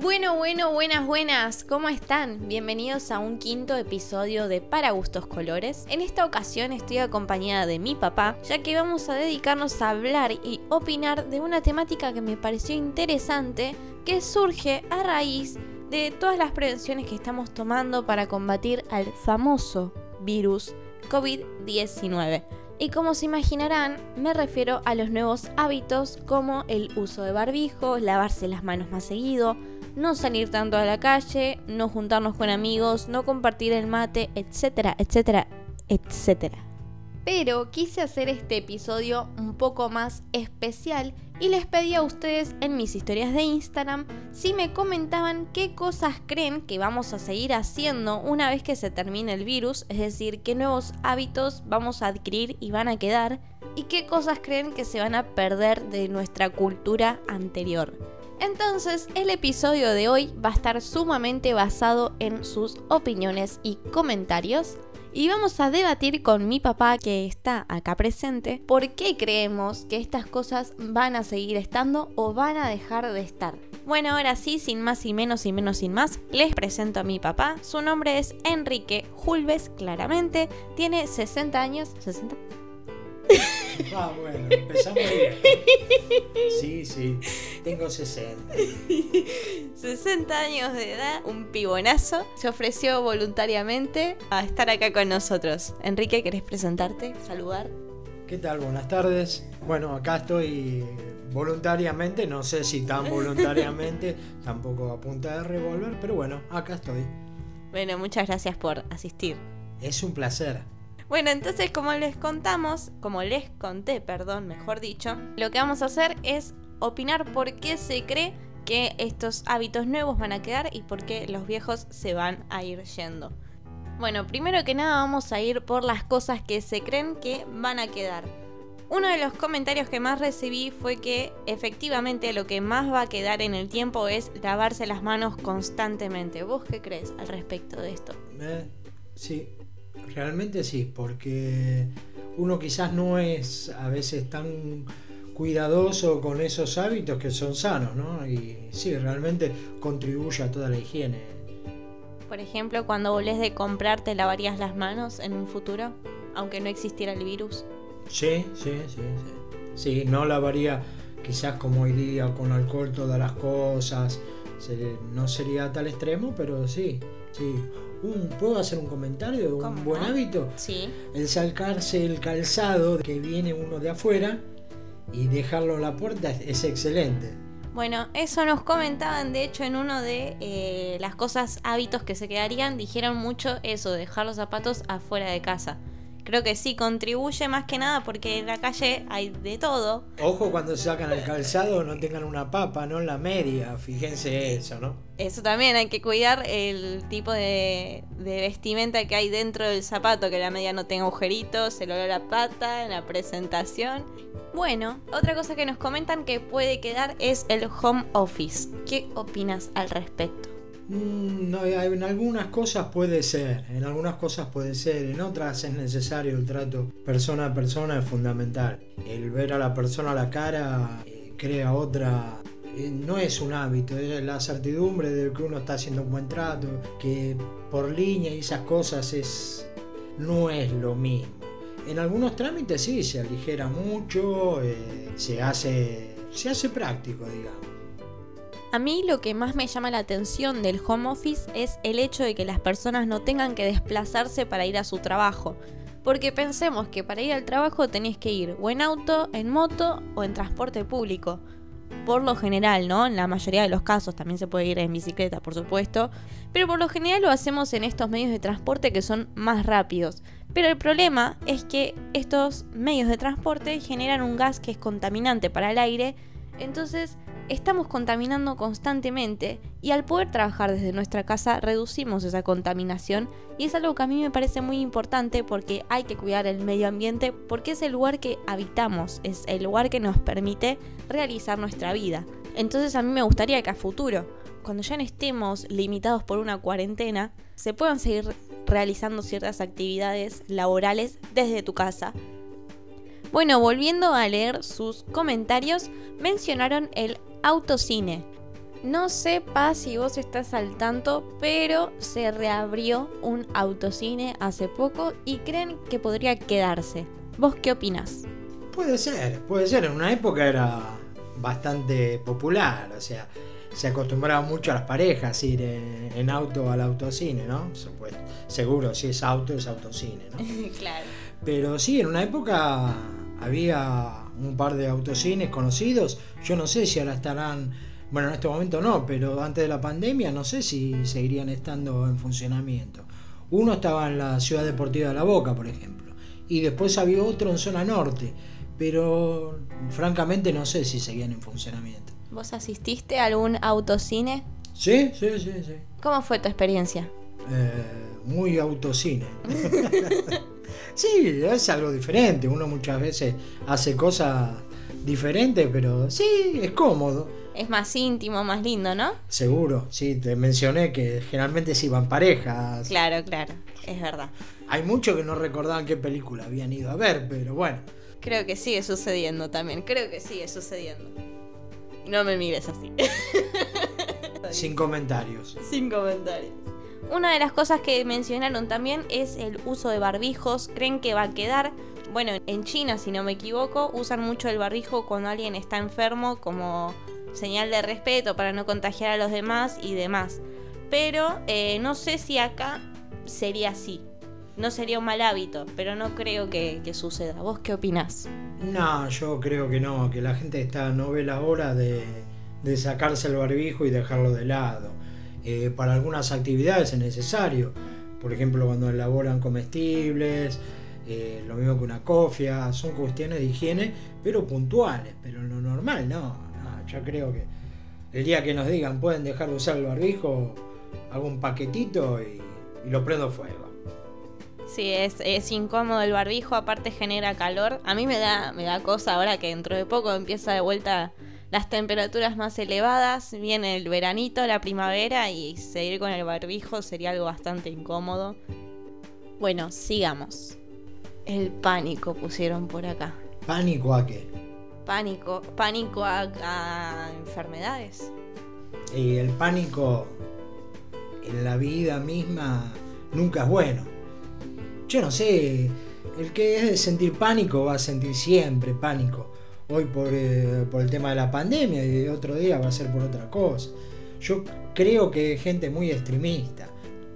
Bueno, bueno, buenas, buenas, ¿cómo están? Bienvenidos a un quinto episodio de Para Gustos Colores. En esta ocasión estoy acompañada de mi papá, ya que vamos a dedicarnos a hablar y opinar de una temática que me pareció interesante, que surge a raíz de todas las prevenciones que estamos tomando para combatir al famoso virus COVID-19. Y como se imaginarán, me refiero a los nuevos hábitos como el uso de barbijo, lavarse las manos más seguido, no salir tanto a la calle, no juntarnos con amigos, no compartir el mate, etcétera, etcétera, etcétera. Pero quise hacer este episodio un poco más especial y les pedí a ustedes en mis historias de Instagram si me comentaban qué cosas creen que vamos a seguir haciendo una vez que se termine el virus, es decir, qué nuevos hábitos vamos a adquirir y van a quedar y qué cosas creen que se van a perder de nuestra cultura anterior. Entonces, el episodio de hoy va a estar sumamente basado en sus opiniones y comentarios. Y vamos a debatir con mi papá que está acá presente por qué creemos que estas cosas van a seguir estando o van a dejar de estar. Bueno, ahora sí, sin más y menos y menos sin más, les presento a mi papá. Su nombre es Enrique Julves, claramente. Tiene 60 años. ¿60? Ah, bueno, empezamos bien. Sí, sí, tengo 60. 60 años de edad, un pibonazo, se ofreció voluntariamente a estar acá con nosotros. Enrique, ¿querés presentarte? Saludar. ¿Qué tal? Buenas tardes. Bueno, acá estoy voluntariamente, no sé si tan voluntariamente, tampoco a punta de revólver, pero bueno, acá estoy. Bueno, muchas gracias por asistir. Es un placer. Bueno, entonces como les contamos, como les conté, perdón, mejor dicho, lo que vamos a hacer es opinar por qué se cree que estos hábitos nuevos van a quedar y por qué los viejos se van a ir yendo. Bueno, primero que nada vamos a ir por las cosas que se creen que van a quedar. Uno de los comentarios que más recibí fue que efectivamente lo que más va a quedar en el tiempo es lavarse las manos constantemente. ¿Vos qué crees al respecto de esto? Eh, sí, realmente sí, porque uno quizás no es a veces tan cuidadoso con esos hábitos que son sanos, ¿no? Y sí, realmente contribuye a toda la higiene. Por ejemplo, cuando volvés de comprar, ¿te lavarías las manos en un futuro? Aunque no existiera el virus. Sí, sí, sí, sí. Sí, no lavaría quizás como hoy día con alcohol todas las cosas. No sería a tal extremo, pero sí, sí. ¿Puedo hacer un comentario de un buen hábito? Sí. El sacarse el calzado que viene uno de afuera y dejarlo en la puerta es excelente. Bueno, eso nos comentaban, de hecho, en uno de eh, las cosas, hábitos que se quedarían, dijeron mucho eso, dejar los zapatos afuera de casa creo que sí contribuye más que nada porque en la calle hay de todo. Ojo cuando sacan el calzado no tengan una papa, no en la media, fíjense eso, ¿no? Eso también, hay que cuidar el tipo de, vestimenta que hay dentro del zapato, que la media no tenga agujeritos, el olor a pata, en la presentación. Bueno, otra cosa que nos comentan que puede quedar es el home office. ¿Qué opinas al respecto? Mm, no, en algunas cosas puede ser, en algunas cosas puede ser, en otras es necesario el trato persona a persona, es fundamental. El ver a la persona a la cara eh, crea otra eh, no es un hábito, es la certidumbre de que uno está haciendo un buen trato, que por línea y esas cosas es no es lo mismo. En algunos trámites sí se aligera mucho, eh, se hace se hace práctico, digamos. A mí lo que más me llama la atención del home office es el hecho de que las personas no tengan que desplazarse para ir a su trabajo. Porque pensemos que para ir al trabajo tenés que ir o en auto, en moto o en transporte público. Por lo general, ¿no? En la mayoría de los casos también se puede ir en bicicleta, por supuesto. Pero por lo general lo hacemos en estos medios de transporte que son más rápidos. Pero el problema es que estos medios de transporte generan un gas que es contaminante para el aire. Entonces estamos contaminando constantemente y al poder trabajar desde nuestra casa reducimos esa contaminación y es algo que a mí me parece muy importante porque hay que cuidar el medio ambiente porque es el lugar que habitamos, es el lugar que nos permite realizar nuestra vida. Entonces a mí me gustaría que a futuro, cuando ya no estemos limitados por una cuarentena, se puedan seguir realizando ciertas actividades laborales desde tu casa bueno, volviendo a leer sus comentarios, mencionaron el autocine. No sé, Paz, si vos estás al tanto, pero se reabrió un autocine hace poco y creen que podría quedarse. ¿Vos qué opinás? Puede ser, puede ser. En una época era bastante popular, o sea, se acostumbraba mucho a las parejas ir en, en auto al autocine, ¿no? Supuesto. Seguro, si es auto, es autocine, ¿no? claro. Pero sí, en una época había un par de autocines conocidos. Yo no sé si ahora estarán, bueno, en este momento no, pero antes de la pandemia no sé si seguirían estando en funcionamiento. Uno estaba en la Ciudad Deportiva de La Boca, por ejemplo, y después había otro en zona norte, pero francamente no sé si seguían en funcionamiento. ¿Vos asististe a algún autocine? Sí, sí, sí, sí. ¿Cómo fue tu experiencia? Eh, muy autocine. sí, es algo diferente. Uno muchas veces hace cosas diferentes, pero sí, es cómodo. Es más íntimo, más lindo, ¿no? Seguro, sí, te mencioné que generalmente se iban parejas. Claro, claro, es verdad. Hay muchos que no recordaban qué película habían ido a ver, pero bueno. Creo que sigue sucediendo también, creo que sigue sucediendo. No me mires así. Sin comentarios. Sin comentarios. Una de las cosas que mencionaron también es el uso de barbijos. Creen que va a quedar. Bueno, en China, si no me equivoco, usan mucho el barbijo cuando alguien está enfermo como señal de respeto para no contagiar a los demás y demás. Pero eh, no sé si acá sería así. No sería un mal hábito, pero no creo que, suceda. ¿Vos qué opinás? No, yo creo que no, que la gente está, no ve la hora de, de sacarse el barbijo y dejarlo de lado. Eh, para algunas actividades es necesario, por ejemplo cuando elaboran comestibles, eh, lo mismo que una cofia, son cuestiones de higiene, pero puntuales, pero lo normal no, no, yo creo que el día que nos digan pueden dejar de usar el barbijo, hago un paquetito y, y lo prendo fuego. Sí, es, es, incómodo el barbijo, aparte genera calor. A mí me da, me da cosa ahora que dentro de poco empieza de vuelta las temperaturas más elevadas, viene el veranito, la primavera y seguir con el barbijo sería algo bastante incómodo. Bueno, sigamos. El pánico pusieron por acá. ¿Pánico a qué? Pánico, pánico a, a enfermedades. Y el pánico en la vida misma nunca es bueno. Yo no sé, el que es de sentir pánico va a sentir siempre pánico hoy por, eh, por, el tema de la pandemia y otro día va a ser por otra cosa. Yo creo que hay gente muy extremista,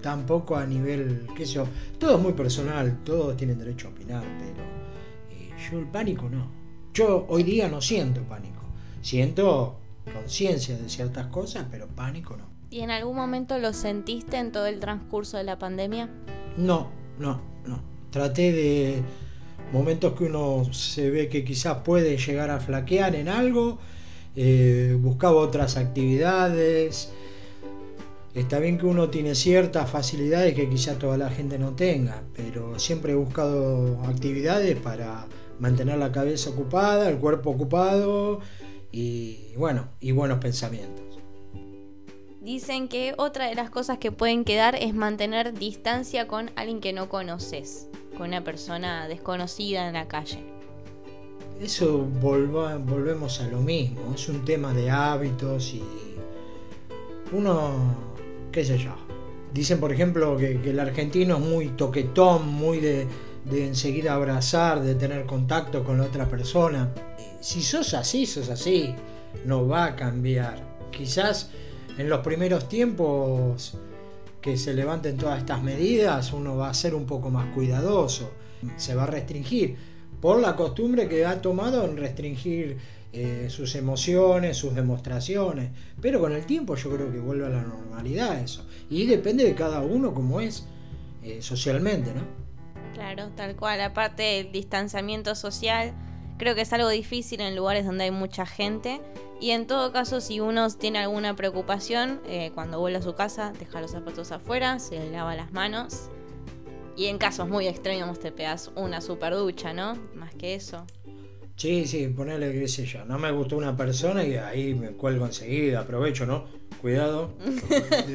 tampoco a nivel, qué sé yo, todo es muy personal, todos tienen derecho a opinar, pero eh, yo el pánico no. Yo hoy día no siento pánico, siento conciencia de ciertas cosas, pero pánico no. ¿Y en algún momento lo sentiste en todo el transcurso de la pandemia? No, no, no. Traté de momentos que uno se ve que quizás puede llegar a flaquear en algo, eh, buscaba otras actividades. Está bien que uno tiene ciertas facilidades que quizás toda la gente no tenga, pero siempre he buscado actividades para mantener la cabeza ocupada, el cuerpo ocupado y bueno, y buenos pensamientos. Dicen que otra de las cosas que pueden quedar es mantener distancia con alguien que no conoces con una persona desconocida en la calle. Eso volvemos a lo mismo, es un tema de hábitos y uno, qué sé yo. Dicen, por ejemplo, que, que el argentino es muy toquetón, muy de, de, enseguida abrazar, de tener contacto con la otra persona. Si sos así, sos así, no va a cambiar. Quizás en los primeros tiempos que se levanten todas estas medidas, uno va a ser un poco más cuidadoso, se va a restringir por la costumbre que ha tomado en restringir eh, sus emociones, sus demostraciones, pero con el tiempo yo creo que vuelve a la normalidad eso, y depende de cada uno como es eh, socialmente, ¿no? Claro, tal cual, aparte del distanciamiento social, creo que es algo difícil en lugares donde hay mucha gente y en todo caso, si uno tiene alguna preocupación, eh, cuando vuelve a su casa, deja los zapatos afuera, se lava las manos. Y en casos muy extremos te pegas una super ducha, ¿no? Más que eso. Sí, sí, ponele qué sé yo. No me gustó una persona y ahí me cuelgo enseguida, aprovecho, ¿no? Cuidado,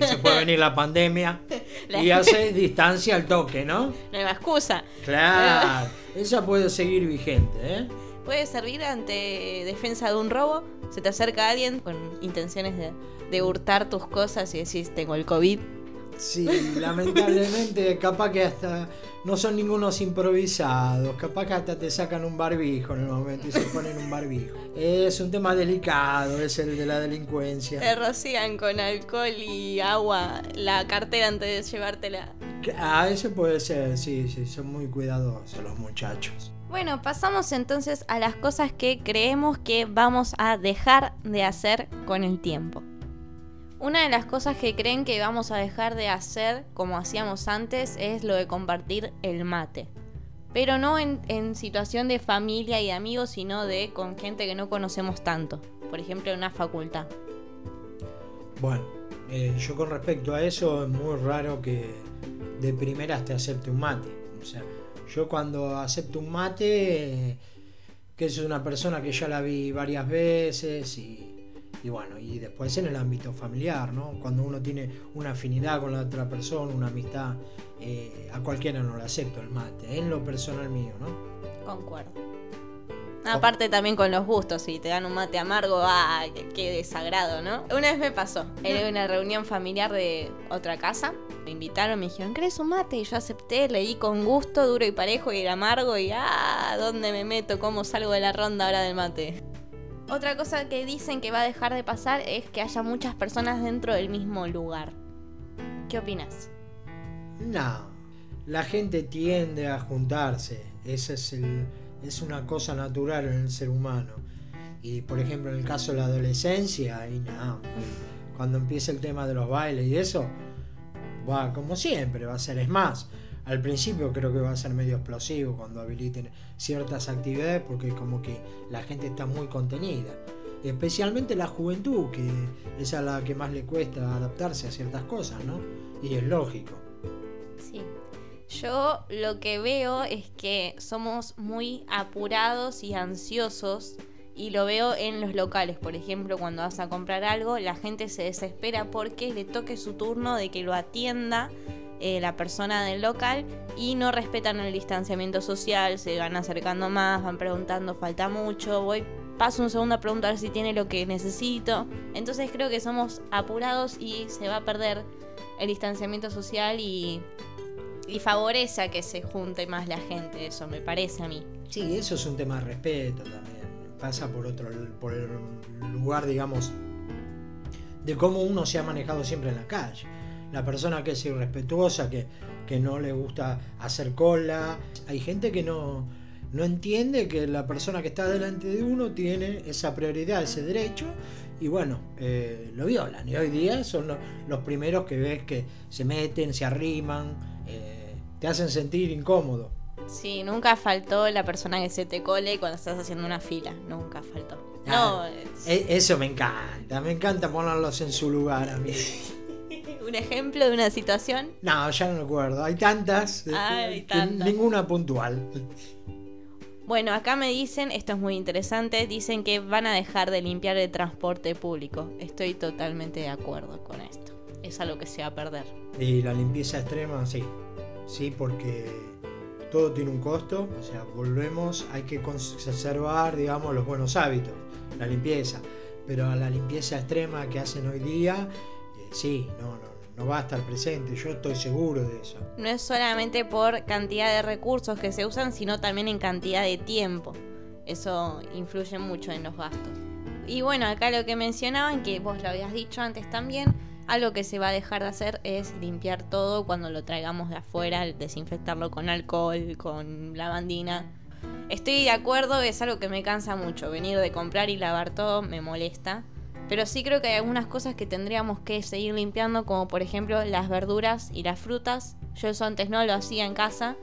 se puede venir la pandemia y hace distancia al toque, ¿no? No hay excusa. Claro, esa puede seguir vigente, ¿eh? Puede servir ante defensa de un robo. Se te acerca alguien con intenciones de, de hurtar tus cosas y decís, tengo el COVID. Sí, lamentablemente, capaz que hasta no son ningunos improvisados, capaz que hasta te sacan un barbijo en el momento y se ponen un barbijo. Es un tema delicado, es el de la delincuencia. Te rocían con alcohol y agua la cartera antes de llevártela. Ah, eso puede ser, sí, sí, son muy cuidadosos los muchachos. Bueno, pasamos entonces a las cosas que creemos que vamos a dejar de hacer con el tiempo. Una de las cosas que creen que vamos a dejar de hacer como hacíamos antes es lo de compartir el mate. Pero no en, situación de familia y amigos, sino de con gente que no conocemos tanto. Por ejemplo, en una facultad. Bueno, eh, yo con respecto a eso es muy raro que de primeras te acepte un mate. O sea, yo cuando acepto un mate, que es una persona que ya la vi varias veces y y bueno, y después en el ámbito familiar, ¿no? Cuando uno tiene una afinidad con la otra persona, una amistad, eh, a cualquiera no le acepto el mate, en lo personal mío, ¿no? Concuerdo. Aparte también con los gustos, si te dan un mate amargo, ah, qué desagrado, ¿no? Una vez me pasó, era una reunión familiar de otra casa, me invitaron, me dijeron, ¿querés un mate? Y yo acepté, leí con gusto, duro y parejo y era amargo y ah, ¿dónde me meto? ¿Cómo salgo de la ronda ahora del mate? Otra cosa que dicen que va a dejar de pasar es que haya muchas personas dentro del mismo lugar. ¿Qué opinas? No, la gente tiende a juntarse. Esa es, el, es una cosa natural en el ser humano. Y por ejemplo, en el caso de la adolescencia, y no, cuando empieza el tema de los bailes y eso, va como siempre, va a ser. Es más, al principio creo que va a ser medio explosivo cuando habiliten ciertas actividades porque como que la gente está muy contenida. Especialmente la juventud, que es a la que más le cuesta adaptarse a ciertas cosas, ¿no? Y es lógico. Sí. Yo lo que veo es que somos muy apurados y ansiosos y lo veo en los locales, por ejemplo, cuando vas a comprar algo, la gente se desespera porque le toque su turno de que lo atienda eh, la persona del local y no respetan el distanciamiento social, se van acercando más, van preguntando, falta mucho, voy, paso un segundo a preguntar si tiene lo que necesito. Entonces creo que somos apurados y se va a perder el distanciamiento social y, y favorece a que se junte más la gente, eso me parece a mí. Sí, eso es un tema de respeto también. Pasa por otro por el lugar, digamos, de cómo uno se ha manejado siempre en la calle la persona que es irrespetuosa, que, que no le gusta hacer cola. Hay gente que no, no entiende que la persona que está delante de uno tiene esa prioridad, ese derecho, y bueno, eh, lo violan. Y hoy día son los, primeros que ves que se meten, se arriman, eh, te hacen sentir incómodo. Sí, nunca faltó la persona que se te cole cuando estás haciendo una fila, nunca faltó. Ah, no, e, eso me encanta, me encanta ponerlos en su lugar a mí. un ejemplo de una situación? No, ya no recuerdo. Hay tantas. Hay Ninguna puntual. Bueno, acá me dicen, esto es muy interesante, dicen que van a dejar de limpiar el transporte público. Estoy totalmente de acuerdo con esto. Es algo que se va a perder. Y la limpieza extrema, sí. Sí, porque todo tiene un costo. O sea, volvemos, hay que conservar, digamos, los buenos hábitos, la limpieza. Pero a la limpieza extrema que hacen hoy día, eh, sí, no, no, no va a estar presente, yo estoy seguro de eso. No es solamente por cantidad de recursos que se usan, sino también en cantidad de tiempo. Eso influye mucho en los gastos. Y bueno, acá lo que mencionaban, que vos lo habías dicho antes también, algo que se va a dejar de hacer es limpiar todo cuando lo traigamos de afuera, desinfectarlo con alcohol, con lavandina. Estoy de acuerdo, es algo que me cansa mucho. Venir de comprar y lavar todo me molesta. Pero sí creo que hay algunas cosas que tendríamos que seguir limpiando, como por ejemplo las verduras y las frutas. Yo eso antes no lo hacía en casa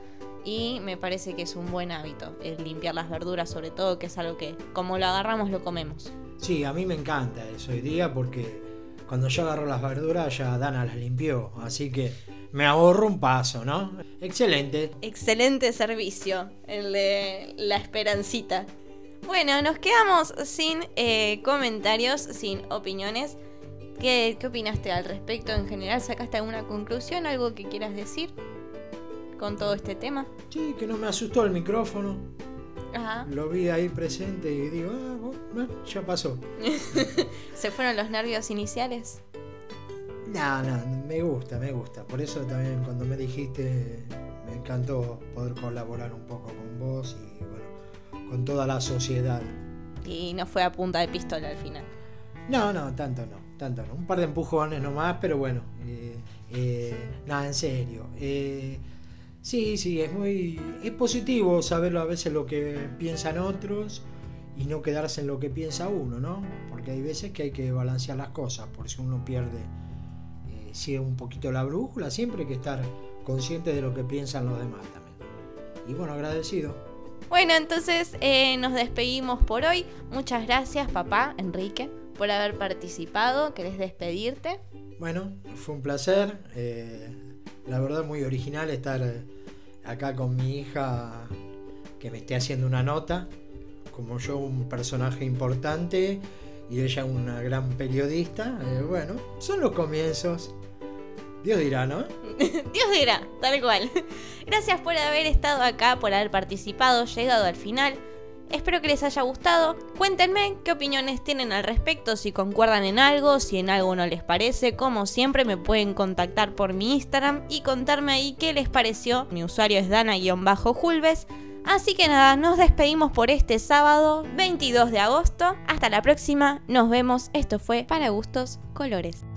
y me parece que es un buen hábito el limpiar las verduras, sobre todo, que es algo que como lo agarramos lo comemos. Sí, a mí me encanta eso hoy día porque cuando yo agarro las verduras ya Dana las limpió, así que me ahorro un paso, ¿no? Excelente. Excelente servicio, el de la esperancita. Bueno, nos quedamos sin eh, comentarios, sin opiniones. ¿Qué, ¿Qué opinaste al respecto en general? ¿Sacaste alguna conclusión? ¿Algo que quieras decir con todo este tema? Sí, que no me asustó el micrófono. Ajá. Lo vi ahí presente y digo, ah, bueno, ya pasó. ¿Se fueron los nervios iniciales? No, no, me gusta, me gusta. Por eso también cuando me dijiste, me encantó poder colaborar un poco con vos y bueno, con toda la sociedad. Y no fue a punta de pistola al final. No, no, tanto no, tanto no. Un par de empujones nomás, pero bueno, eh, eh, nada, en serio. Eh, sí, sí, es muy, es positivo saberlo a veces lo que piensan otros y no quedarse en lo que piensa uno, ¿no? Porque hay veces que hay que balancear las cosas, por si uno pierde eh, sigue un poquito la brújula, siempre hay que estar consciente de lo que piensan los demás también. Y bueno, agradecido. Bueno, entonces eh, nos despedimos por hoy. Muchas gracias, papá, Enrique, por haber participado. ¿Querés despedirte? Bueno, fue un placer. eh, la verdad muy original estar eh, acá con mi hija que me esté haciendo una nota. Como yo un personaje importante y ella una gran periodista. eh, bueno, son los comienzos. Dios dirá, ¿no? Dios dirá, tal cual. Gracias por haber estado acá, por haber participado, llegado al final. Espero que les haya gustado. Cuéntenme qué opiniones tienen al respecto, si concuerdan en algo, si en algo no les parece. Como siempre me pueden contactar por mi Instagram y contarme ahí qué les pareció. Mi usuario es dana-julves. Así que nada, nos despedimos por este sábado 22 de agosto. Hasta la próxima, nos vemos. Esto fue Para Gustos Colores.